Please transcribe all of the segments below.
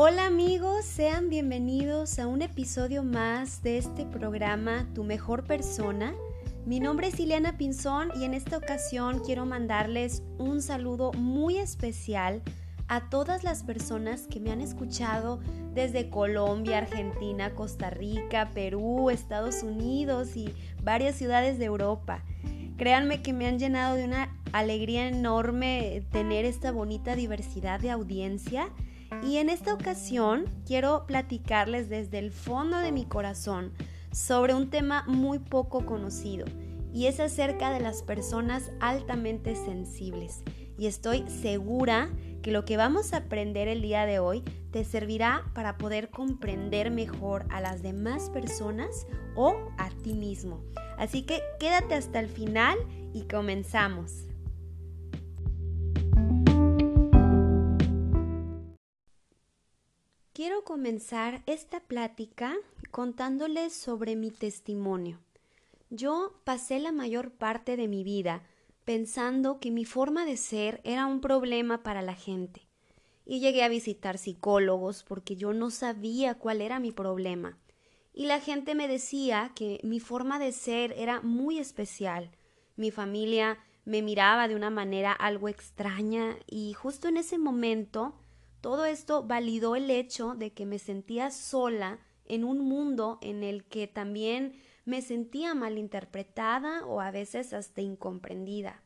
Hola amigos, sean bienvenidos a un episodio más de este programa Tu mejor persona. Mi nombre es Ileana Pinzón y en esta ocasión quiero mandarles un saludo muy especial a todas las personas que me han escuchado desde Colombia, Argentina, Costa Rica, Perú, Estados Unidos y varias ciudades de Europa. Créanme que me han llenado de una alegría enorme tener esta bonita diversidad de audiencia y en esta ocasión quiero platicarles desde el fondo de mi corazón sobre un tema muy poco conocido y es acerca de las personas altamente sensibles. Y estoy segura que lo que vamos a aprender el día de hoy te servirá para poder comprender mejor a las demás personas o a ti mismo. Así que quédate hasta el final y comenzamos. Quiero comenzar esta plática contándoles sobre mi testimonio. Yo pasé la mayor parte de mi vida pensando que mi forma de ser era un problema para la gente. Y llegué a visitar psicólogos porque yo no sabía cuál era mi problema. Y la gente me decía que mi forma de ser era muy especial. Mi familia me miraba de una manera algo extraña y justo en ese momento todo esto validó el hecho de que me sentía sola en un mundo en el que también me sentía malinterpretada o a veces hasta incomprendida.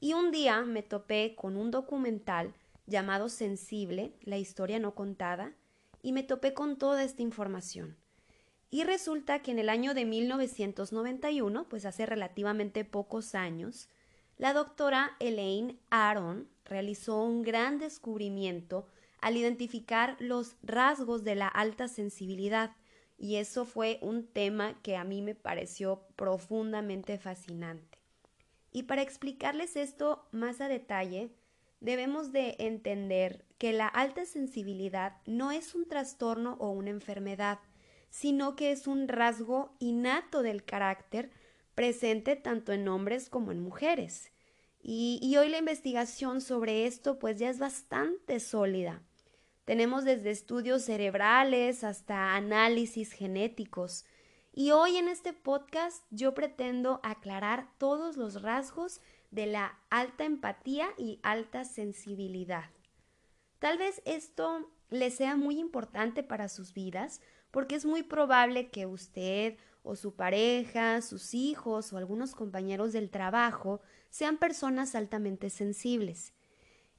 Y un día me topé con un documental llamado Sensible, la historia no contada, y me topé con toda esta información. Y resulta que en el año de 1991, pues hace relativamente pocos años, la doctora Elaine Aron realizó un gran descubrimiento al identificar los rasgos de la alta sensibilidad, y eso fue un tema que a mí me pareció profundamente fascinante. Y para explicarles esto más a detalle, debemos de entender que la alta sensibilidad no es un trastorno o una enfermedad, sino que es un rasgo innato del carácter presente tanto en hombres como en mujeres. Y, hoy la investigación sobre esto pues ya es bastante sólida. Tenemos desde estudios cerebrales hasta análisis genéticos. Y hoy en este podcast yo pretendo aclarar todos los rasgos de la alta empatía y alta sensibilidad. Tal vez esto les sea muy importante para sus vidas porque es muy probable que usted o su pareja, sus hijos o algunos compañeros del trabajo sean personas altamente sensibles.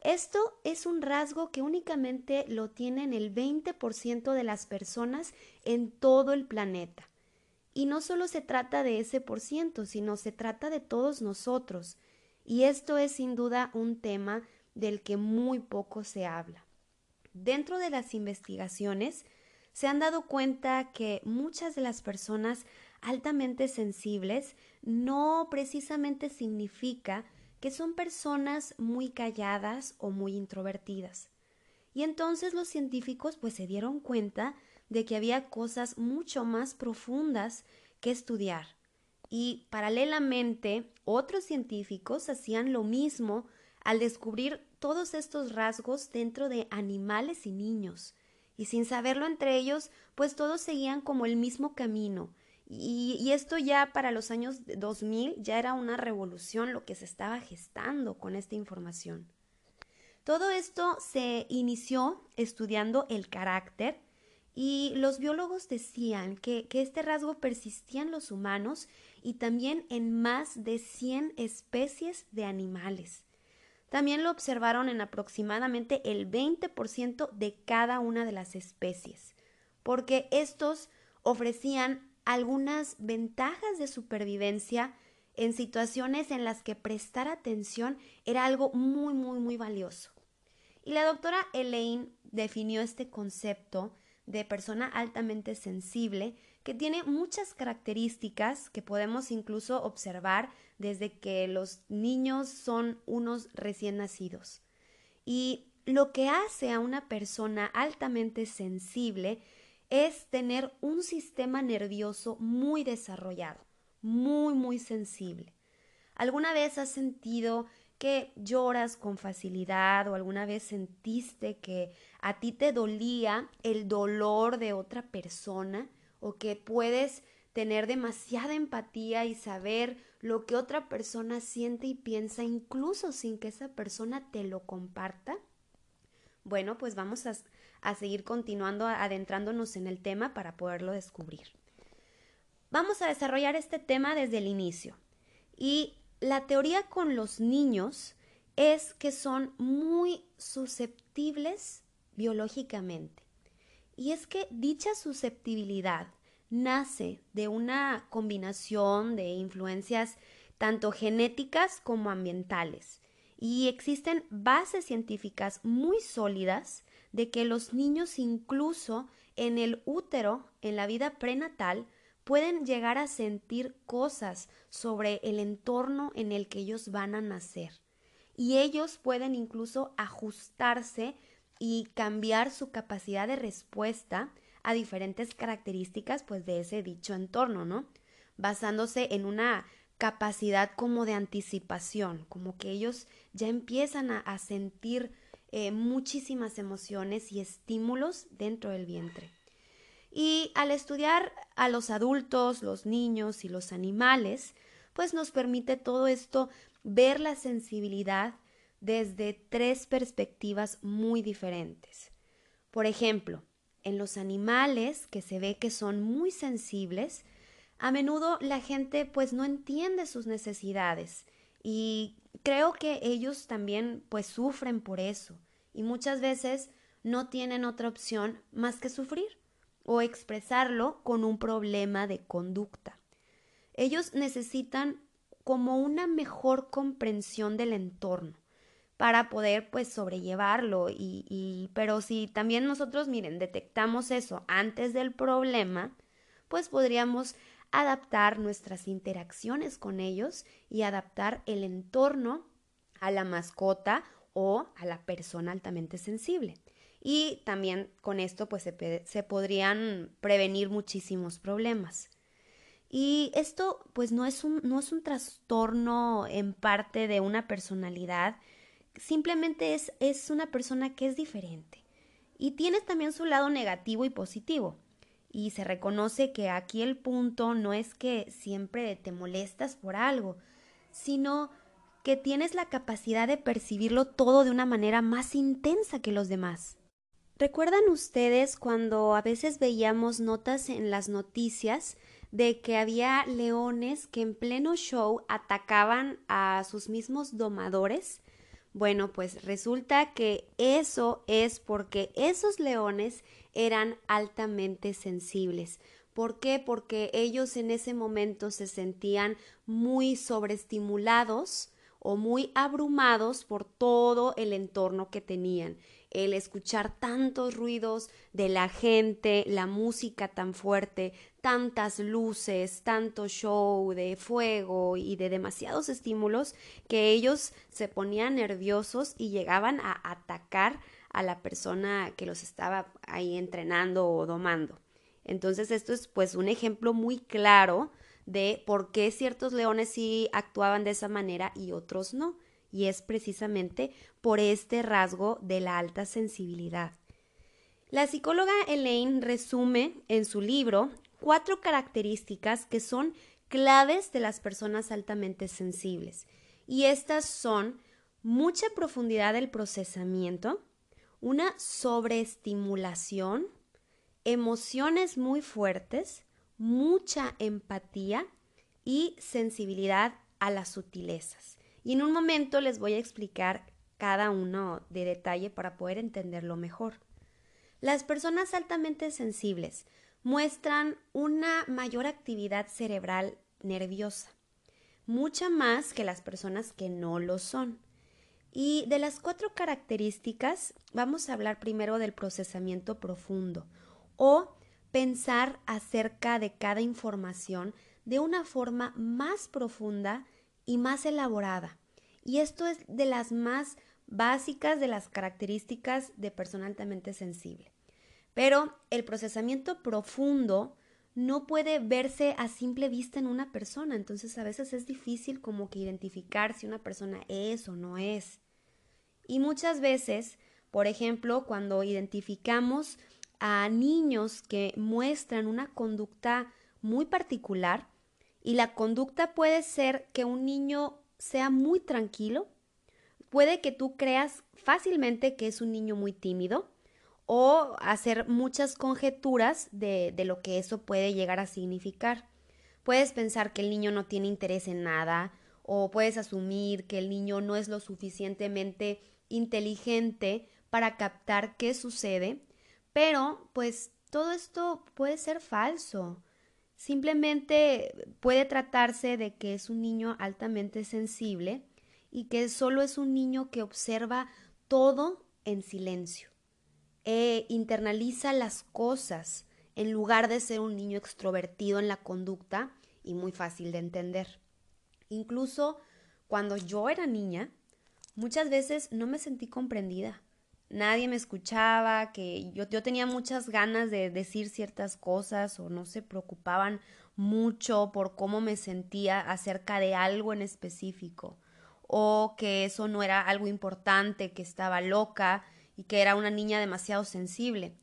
Esto es un rasgo que únicamente lo tienen el 20% de las personas en todo el planeta. Y no solo se trata de ese por ciento, sino se trata de todos nosotros. Y esto es sin duda un tema del que muy poco se habla. Dentro de las investigaciones, se han dado cuenta que muchas de las personas altamente sensibles no precisamente significa que son personas muy calladas o muy introvertidas. Y entonces los científicos pues se dieron cuenta de que había cosas mucho más profundas que estudiar. Y paralelamente otros científicos hacían lo mismo al descubrir todos estos rasgos dentro de animales y niños. Y sin saberlo entre ellos, pues todos seguían como el mismo camino, y, esto ya para los años 2000 ya era una revolución lo que se estaba gestando con esta información. Todo esto se inició estudiando el carácter y los biólogos decían que, que, este rasgo persistía en los humanos y también en más de 100 especies de animales. También lo observaron en aproximadamente el 20% de cada una de las especies, porque estos ofrecían algunas ventajas de supervivencia en situaciones en las que prestar atención era algo muy, muy, muy valioso. Y la doctora Elaine definió este concepto de persona altamente sensible que tiene muchas características que podemos incluso observar desde que los niños son unos recién nacidos. Y lo que hace a una persona altamente sensible es tener un sistema nervioso muy desarrollado, muy, muy sensible. ¿Alguna vez has sentido que lloras con facilidad o alguna vez sentiste que a ti te dolía el dolor de otra persona o que puedes tener demasiada empatía y saber lo que otra persona siente y piensa incluso sin que esa persona te lo comparta? Bueno, pues vamos a, a seguir continuando adentrándonos en el tema para poderlo descubrir. Vamos a desarrollar este tema desde el inicio. Y la teoría con los niños es que son muy susceptibles biológicamente. Y es que dicha susceptibilidad nace de una combinación de influencias tanto genéticas como ambientales. Y existen bases científicas muy sólidas de que los niños incluso en el útero, en la vida prenatal, pueden llegar a sentir cosas sobre el entorno en el que ellos van a nacer. Y ellos pueden incluso ajustarse y cambiar su capacidad de respuesta a diferentes características pues de ese dicho entorno, ¿no? Basándose en una capacidad como de anticipación, como que ellos ya empiezan a, sentir eh, muchísimas emociones y estímulos dentro del vientre. Y al estudiar a los adultos, los niños y los animales, pues nos permite todo esto ver la sensibilidad desde tres perspectivas muy diferentes. Por ejemplo, en los animales que se ve que son muy sensibles, a menudo la gente pues no entiende sus necesidades y creo que ellos también pues sufren por eso y muchas veces no tienen otra opción más que sufrir o expresarlo con un problema de conducta. Ellos necesitan como una mejor comprensión del entorno para poder pues sobrellevarlo y, y, pero si también nosotros miren detectamos eso antes del problema pues podríamos adaptar nuestras interacciones con ellos y adaptar el entorno a la mascota o a la persona altamente sensible y también con esto pues se, podrían prevenir muchísimos problemas. Y esto pues no es, un, no es un trastorno en parte de una personalidad, simplemente es, es una persona que es diferente. Y tienes también su lado negativo y positivo. Y se reconoce que aquí el punto no es que siempre te molestas por algo, sino que tienes la capacidad de percibirlo todo de una manera más intensa que los demás. ¿Recuerdan ustedes cuando a veces veíamos notas en las noticias de que había leones que en pleno show atacaban a sus mismos domadores? Bueno, pues resulta que eso es porque esos leones eran altamente sensibles. ¿Por qué? Porque ellos en ese momento se sentían muy sobreestimulados o muy abrumados por todo el entorno que tenían el escuchar tantos ruidos de la gente, la música tan fuerte, tantas luces, tanto show de fuego y de demasiados estímulos que ellos se ponían nerviosos y llegaban a atacar a la persona que los estaba ahí entrenando o domando. Entonces esto es pues un ejemplo muy claro de por qué ciertos leones sí actuaban de esa manera y otros no y es precisamente por este rasgo de la alta sensibilidad. La psicóloga Elaine resume en su libro cuatro características que son claves de las personas altamente sensibles y estas son mucha profundidad del procesamiento, una sobreestimulación, emociones muy fuertes, mucha empatía y sensibilidad a las sutilezas. Y en un momento les voy a explicar cada uno de detalle para poder entenderlo mejor. Las personas altamente sensibles muestran una mayor actividad cerebral nerviosa, mucha más que las personas que no lo son. Y de las cuatro características, vamos a hablar primero del procesamiento profundo o pensar acerca de cada información de una forma más profunda y más elaborada. Y esto es de las más básicas de las características de persona altamente sensible. Pero el procesamiento profundo no puede verse a simple vista en una persona, entonces a veces es difícil como que identificar si una persona es o no es. Y muchas veces, por ejemplo, cuando identificamos a niños que muestran una conducta muy particular, y la conducta puede ser que un niño sea muy tranquilo, puede que tú creas fácilmente que es un niño muy tímido, o hacer muchas conjeturas de, de lo que eso puede llegar a significar. Puedes pensar que el niño no tiene interés en nada, o puedes asumir que el niño no es lo suficientemente inteligente para captar qué sucede, pero pues todo esto puede ser falso. Simplemente puede tratarse de que es un niño altamente sensible y que solo es un niño que observa todo en silencio e internaliza las cosas en lugar de ser un niño extrovertido en la conducta y muy fácil de entender. Incluso cuando yo era niña, muchas veces no me sentí comprendida. Nadie me escuchaba, que yo, yo tenía muchas ganas de decir ciertas cosas o no se preocupaban mucho por cómo me sentía acerca de algo en específico o que eso no era algo importante, que estaba loca y que era una niña demasiado sensible.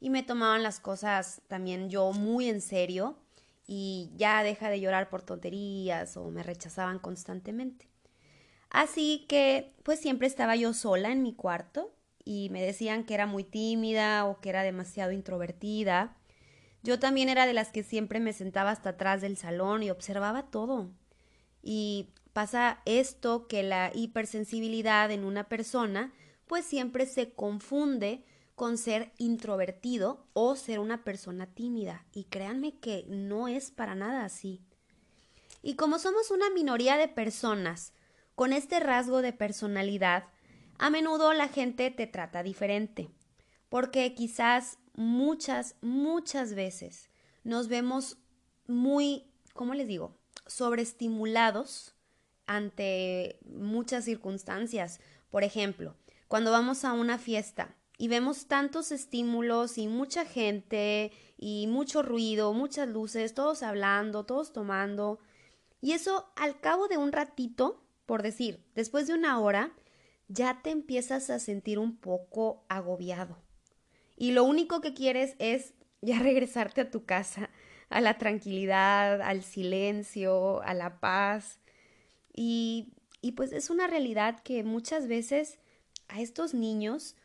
Y me tomaban las cosas también yo muy en serio y ya deja de llorar por tonterías o me rechazaban constantemente. Así que pues siempre estaba yo sola en mi cuarto y me decían que era muy tímida o que era demasiado introvertida. Yo también era de las que siempre me sentaba hasta atrás del salón y observaba todo. Y pasa esto que la hipersensibilidad en una persona pues siempre se confunde con ser introvertido o ser una persona tímida. Y créanme que no es para nada así. Y como somos una minoría de personas con este rasgo de personalidad, a menudo la gente te trata diferente, porque quizás muchas, muchas veces nos vemos muy, ¿cómo les digo?, sobreestimulados ante muchas circunstancias. Por ejemplo, cuando vamos a una fiesta y vemos tantos estímulos y mucha gente y mucho ruido, muchas luces, todos hablando, todos tomando, y eso al cabo de un ratito, por decir, después de una hora, ya te empiezas a sentir un poco agobiado. Y lo único que quieres es ya regresarte a tu casa, a la tranquilidad, al silencio, a la paz. Y, y pues es una realidad que muchas veces a estos niños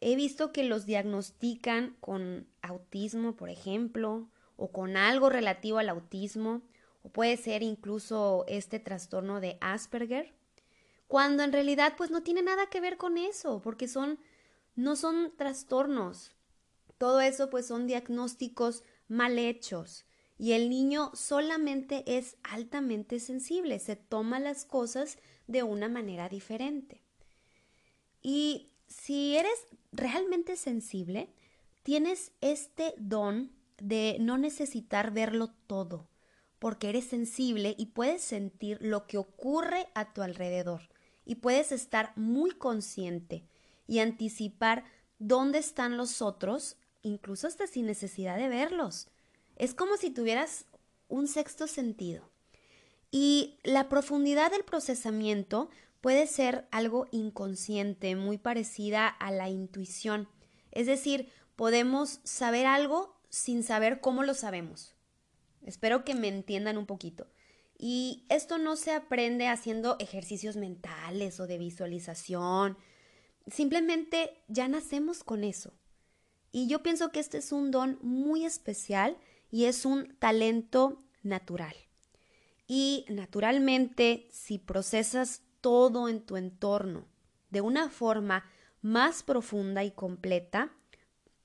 he visto que los diagnostican con autismo, por ejemplo, o con algo relativo al autismo, o puede ser incluso este trastorno de Asperger, cuando en realidad pues no tiene nada que ver con eso, porque son no son trastornos. Todo eso pues son diagnósticos mal hechos y el niño solamente es altamente sensible, se toma las cosas de una manera diferente. Y si eres realmente sensible, tienes este don de no necesitar verlo todo, porque eres sensible y puedes sentir lo que ocurre a tu alrededor y puedes estar muy consciente y anticipar dónde están los otros, incluso hasta sin necesidad de verlos. Es como si tuvieras un sexto sentido. Y la profundidad del procesamiento puede ser algo inconsciente, muy parecida a la intuición. Es decir, podemos saber algo sin saber cómo lo sabemos. Espero que me entiendan un poquito. Y esto no se aprende haciendo ejercicios mentales o de visualización. Simplemente ya nacemos con eso. Y yo pienso que este es un don muy especial y es un talento natural. Y naturalmente, si procesas todo en tu entorno de una forma más profunda y completa,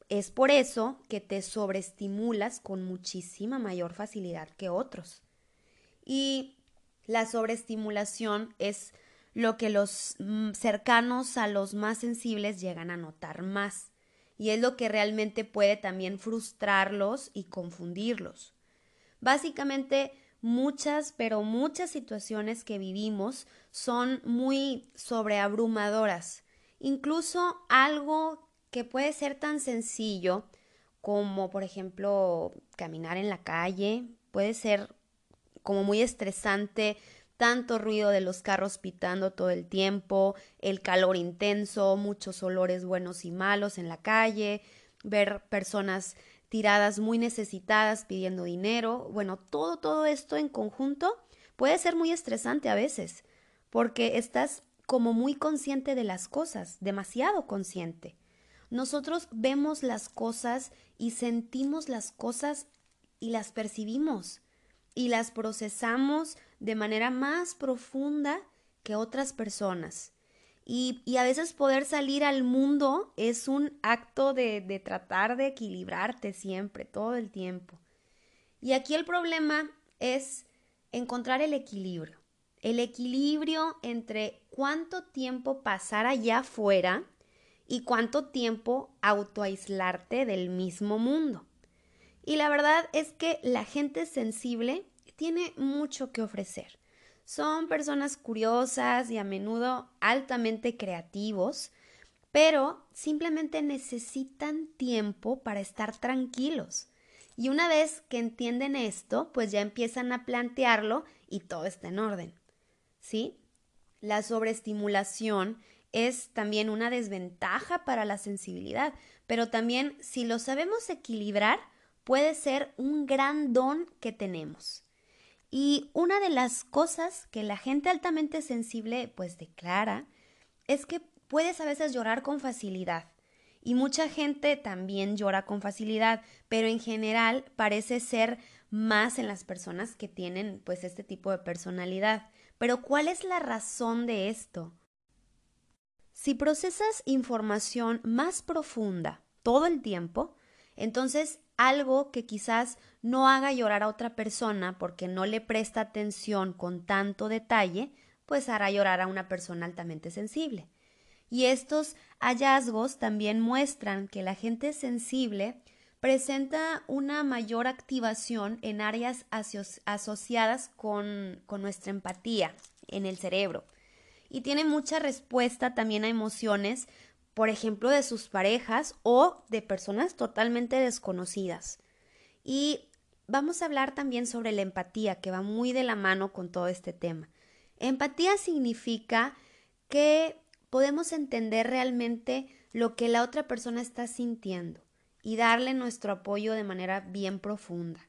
es por eso que te sobreestimulas con muchísima mayor facilidad que otros. Y la sobreestimulación es lo que los mm, cercanos a los más sensibles llegan a notar más. Y es lo que realmente puede también frustrarlos y confundirlos. Básicamente, muchas, pero muchas situaciones que vivimos son muy sobreabrumadoras. Incluso algo que puede ser tan sencillo como por ejemplo caminar en la calle, puede ser como muy estresante, tanto ruido de los carros pitando todo el tiempo, el calor intenso, muchos olores buenos y malos en la calle, ver personas tiradas muy necesitadas pidiendo dinero, bueno, todo, todo esto en conjunto puede ser muy estresante a veces, porque estás como muy consciente de las cosas, demasiado consciente. Nosotros vemos las cosas y sentimos las cosas y las percibimos y las procesamos de manera más profunda que otras personas. Y, a veces poder salir al mundo es un acto de, de tratar de equilibrarte siempre, todo el tiempo. Y aquí el problema es encontrar el equilibrio. El equilibrio entre cuánto tiempo pasar allá afuera y cuánto tiempo autoaislarte del mismo mundo. Y la verdad es que la gente sensible tiene mucho que ofrecer. Son personas curiosas y a menudo altamente creativos, pero simplemente necesitan tiempo para estar tranquilos. Y una vez que entienden esto, pues ya empiezan a plantearlo y todo está en orden. ¿Sí? La sobreestimulación es también una desventaja para la sensibilidad, pero también si lo sabemos equilibrar, puede ser un gran don que tenemos. Y una de las cosas que la gente altamente sensible pues declara es que puedes a veces llorar con facilidad. Y mucha gente también llora con facilidad, pero en general parece ser más en las personas que tienen pues este tipo de personalidad. Pero ¿cuál es la razón de esto? Si procesas información más profunda todo el tiempo, entonces algo que quizás no haga llorar a otra persona porque no le presta atención con tanto detalle, pues hará llorar a una persona altamente sensible. Y estos hallazgos también muestran que la gente sensible presenta una mayor activación en áreas asociadas con, con nuestra empatía en el cerebro y tiene mucha respuesta también a emociones, por ejemplo, de sus parejas o de personas totalmente desconocidas. Y vamos a hablar también sobre la empatía, que va muy de la mano con todo este tema. Empatía significa que podemos entender realmente lo que la otra persona está sintiendo y darle nuestro apoyo de manera bien profunda.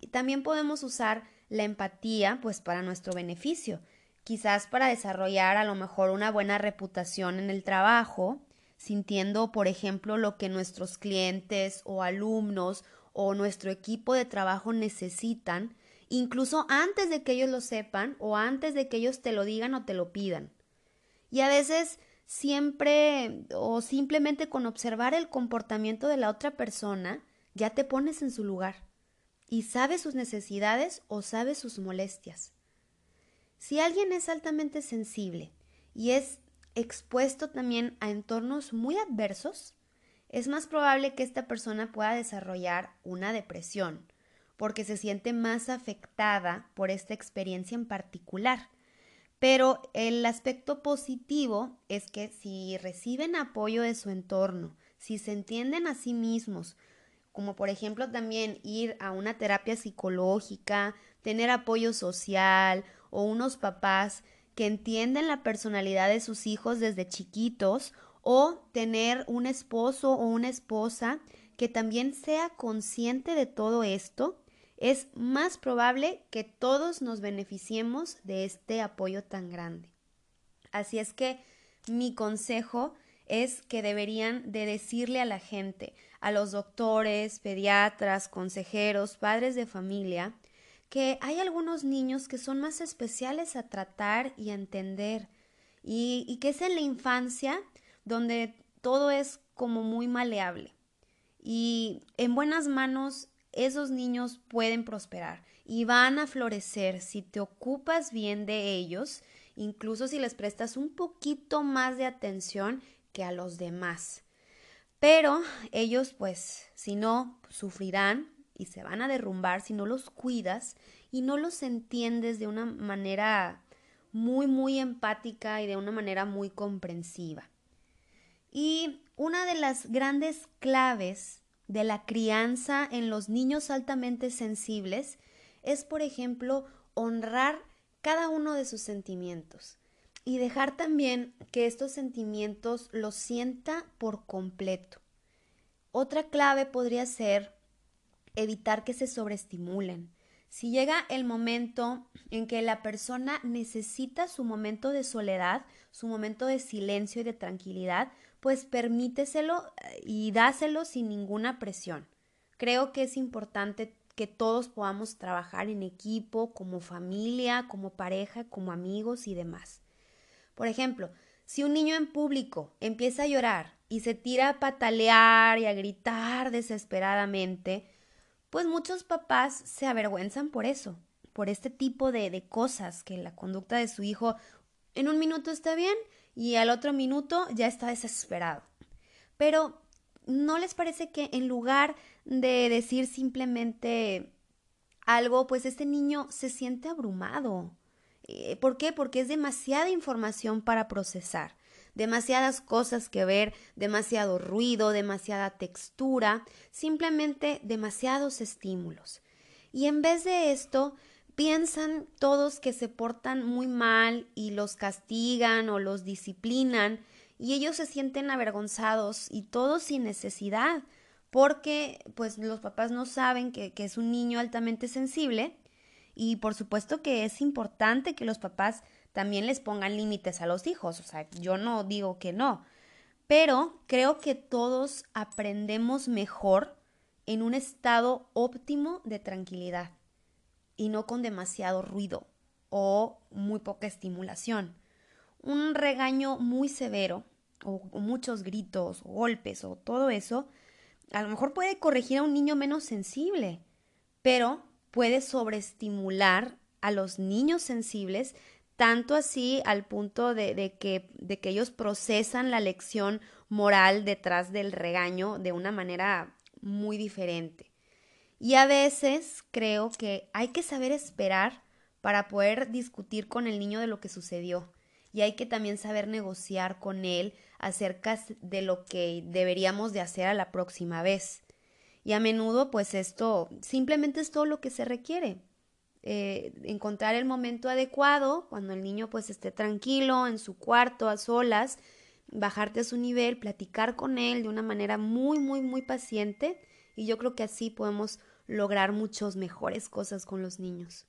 Y también podemos usar la empatía pues para nuestro beneficio, quizás para desarrollar a lo mejor una buena reputación en el trabajo, sintiendo, por ejemplo, lo que nuestros clientes o alumnos o nuestro equipo de trabajo necesitan, incluso antes de que ellos lo sepan o antes de que ellos te lo digan o te lo pidan. Y a veces siempre o simplemente con observar el comportamiento de la otra persona, ya te pones en su lugar y sabes sus necesidades o sabes sus molestias. Si alguien es altamente sensible y es expuesto también a entornos muy adversos, es más probable que esta persona pueda desarrollar una depresión, porque se siente más afectada por esta experiencia en particular. Pero el aspecto positivo es que si reciben apoyo de su entorno, si se entienden a sí mismos, como por ejemplo también ir a una terapia psicológica, tener apoyo social o unos papás que entienden la personalidad de sus hijos desde chiquitos o tener un esposo o una esposa que también sea consciente de todo esto, es más probable que todos nos beneficiemos de este apoyo tan grande. Así es que mi consejo es que deberían de decirle a la gente, a los doctores, pediatras, consejeros, padres de familia, que hay algunos niños que son más especiales a tratar y a entender y, que es en la infancia donde todo es como muy maleable y en buenas manos esos niños pueden prosperar y van a florecer si te ocupas bien de ellos, incluso si les prestas un poquito más de atención que a los demás. Pero ellos pues si no sufrirán y se van a derrumbar si no los cuidas y no los entiendes de una manera muy, muy empática y de una manera muy comprensiva. Y una de las grandes claves de la crianza en los niños altamente sensibles es, por ejemplo, honrar cada uno de sus sentimientos y dejar también que estos sentimientos los sienta por completo. Otra clave podría ser evitar que se sobreestimulen. Si llega el momento en que la persona necesita su momento de soledad, su momento de silencio y de tranquilidad, pues permíteselo eh, y dáselo sin ninguna presión. Creo que es importante que todos podamos trabajar en equipo, como familia, como pareja, como amigos y demás. Por ejemplo, si un niño en público empieza a llorar y se tira a patalear y a gritar desesperadamente, pues muchos papás se avergüenzan por eso, por este tipo de, de cosas, que la conducta de su hijo en un minuto está bien y al otro minuto ya está desesperado. Pero ¿no les parece que en lugar de decir simplemente algo, pues este niño se siente abrumado? Eh, ¿Por qué? Porque es demasiada información para procesar, demasiadas cosas que ver, demasiado ruido, demasiada textura, simplemente demasiados estímulos. Y en vez de esto, piensan todos que se portan muy mal y los castigan o los disciplinan y ellos se sienten avergonzados y todo sin necesidad porque pues los papás no saben que, que es un niño altamente sensible y por supuesto que es importante que los papás también les pongan límites a los hijos, o sea, yo no digo que no, pero creo que todos aprendemos mejor en un estado óptimo de tranquilidad y no con demasiado ruido o muy poca estimulación. Un regaño muy severo o, muchos gritos golpes o todo eso, a lo mejor puede corregir a un niño menos sensible, pero puede sobreestimular a los niños sensibles tanto así al punto de, que, de que ellos procesan la lección moral detrás del regaño de una manera muy diferente. Y a veces creo que hay que saber esperar para poder discutir con el niño de lo que sucedió. Y hay que también saber negociar con él acerca de lo que deberíamos de hacer a la próxima vez. Y a menudo, pues esto simplemente es todo lo que se requiere. Eh, encontrar el momento adecuado, cuando el niño pues esté tranquilo, en su cuarto, a solas, bajarte a su nivel, platicar con él de una manera muy, muy, muy paciente. Y yo creo que así podemos lograr muchas mejores cosas con los niños.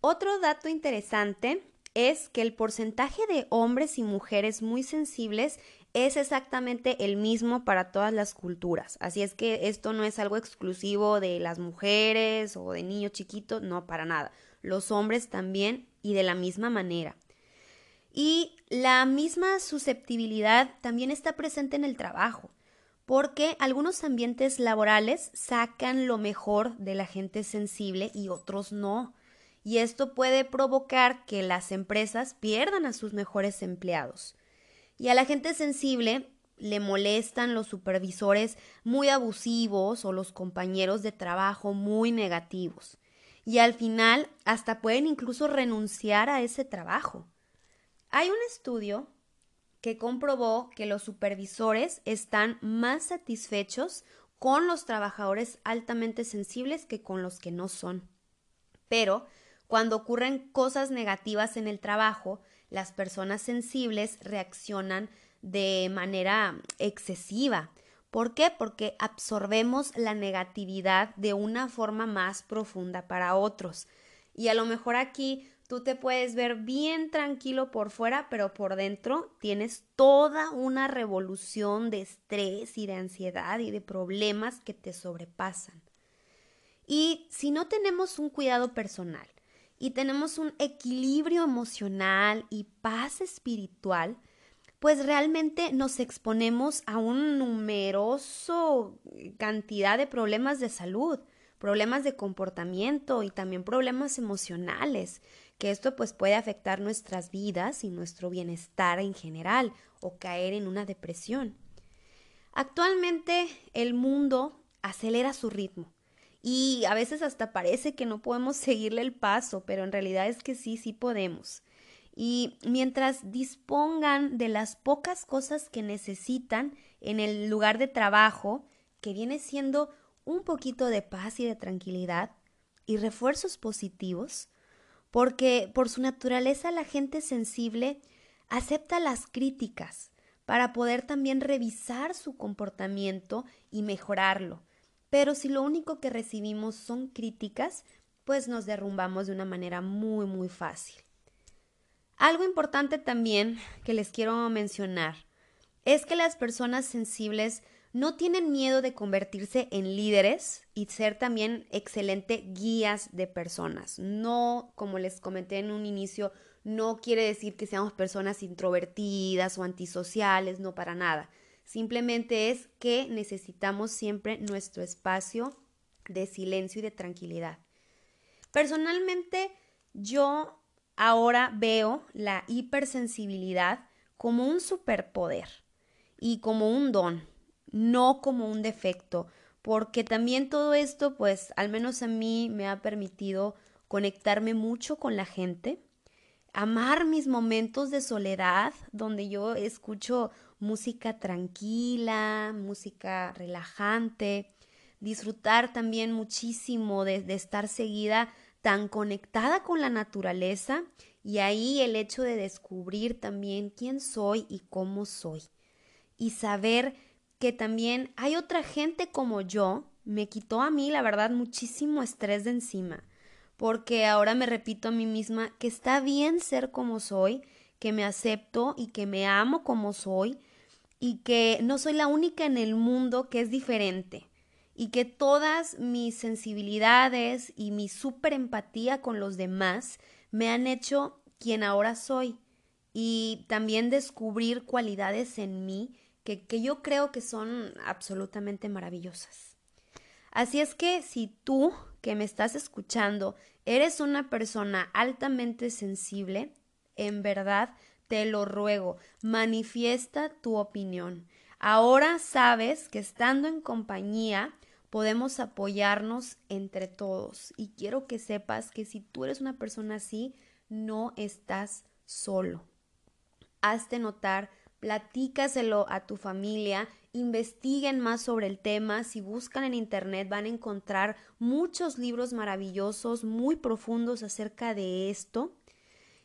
Otro dato interesante es que el porcentaje de hombres y mujeres muy sensibles es exactamente el mismo para todas las culturas. Así es que esto no es algo exclusivo de las mujeres o de niños chiquitos, no, para nada. Los hombres también y de la misma manera. Y la misma susceptibilidad también está presente en el trabajo porque algunos ambientes laborales sacan lo mejor de la gente sensible y otros no. Y esto puede provocar que las empresas pierdan a sus mejores empleados. Y a la gente sensible le molestan los supervisores muy abusivos o los compañeros de trabajo muy negativos. Y al final hasta pueden incluso renunciar a ese trabajo. Hay un estudio que comprobó que los supervisores están más satisfechos con los trabajadores altamente sensibles que con los que no son. Pero cuando ocurren cosas negativas en el trabajo, las personas sensibles reaccionan de manera excesiva. ¿Por qué? Porque absorbemos la negatividad de una forma más profunda para otros. Y a lo mejor aquí Tú te puedes ver bien tranquilo por fuera, pero por dentro tienes toda una revolución de estrés y de ansiedad y de problemas que te sobrepasan. Y si no tenemos un cuidado personal y tenemos un equilibrio emocional y paz espiritual, pues realmente nos exponemos a un numeroso cantidad de problemas de salud, problemas de comportamiento y también problemas emocionales que esto pues puede afectar nuestras vidas y nuestro bienestar en general o caer en una depresión. Actualmente el mundo acelera su ritmo y a veces hasta parece que no podemos seguirle el paso, pero en realidad es que sí, sí podemos. Y mientras dispongan de las pocas cosas que necesitan en el lugar de trabajo, que viene siendo un poquito de paz y de tranquilidad y refuerzos positivos, porque por su naturaleza la gente sensible acepta las críticas para poder también revisar su comportamiento y mejorarlo. Pero si lo único que recibimos son críticas, pues nos derrumbamos de una manera muy, muy fácil. Algo importante también que les quiero mencionar es que las personas sensibles no tienen miedo de convertirse en líderes y ser también excelente guías de personas. No, como les comenté en un inicio, no quiere decir que seamos personas introvertidas o antisociales, no para nada. Simplemente es que necesitamos siempre nuestro espacio de silencio y de tranquilidad. Personalmente, yo ahora veo la hipersensibilidad como un superpoder y como un don, no como un defecto, porque también todo esto, pues al menos a mí me ha permitido conectarme mucho con la gente, amar mis momentos de soledad, donde yo escucho música tranquila, música relajante, disfrutar también muchísimo de, de estar seguida tan conectada con la naturaleza y ahí el hecho de descubrir también quién soy y cómo soy. Y saber que también hay otra gente como yo, me quitó a mí, la verdad, muchísimo estrés de encima, porque ahora me repito a mí misma que está bien ser como soy, que me acepto y que me amo como soy y que no soy la única en el mundo que es diferente y que todas mis sensibilidades y mi super empatía con los demás me han hecho quien ahora soy y también descubrir cualidades en mí que, que yo creo que son absolutamente maravillosas. Así es que si tú que me estás escuchando eres una persona altamente sensible, en verdad te lo ruego, manifiesta tu opinión. Ahora sabes que estando en compañía podemos apoyarnos entre todos y quiero que sepas que si tú eres una persona así, no estás solo. Hazte notar, platícaselo a tu familia, investiguen más sobre el tema, si buscan en internet van a encontrar muchos libros maravillosos, muy profundos acerca de esto.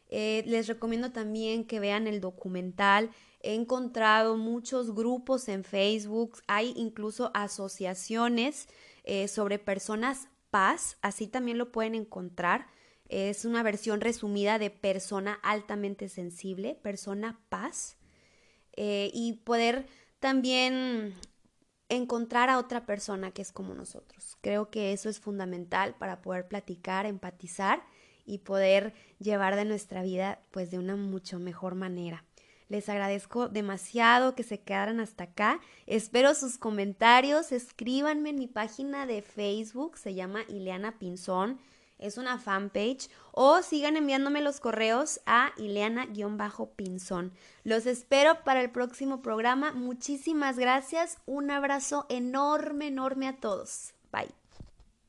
Eh, les recomiendo también que vean el documental. He encontrado muchos grupos en Facebook, hay incluso asociaciones eh, sobre personas paz, así también lo pueden encontrar. Es una versión resumida de persona altamente sensible, persona paz. Eh, y poder también encontrar a otra persona que es como nosotros. Creo que eso es fundamental para poder platicar, empatizar y poder llevar de nuestra vida pues de una mucho mejor manera. Les agradezco demasiado que se quedaran hasta acá. Espero sus comentarios. Escríbanme en mi página de Facebook. Se llama Ileana Pinzón. Es una fanpage. O sigan enviándome los correos a Ileana-Pinzón. Los espero para el próximo programa. Muchísimas gracias. Un abrazo enorme, enorme a todos. Bye.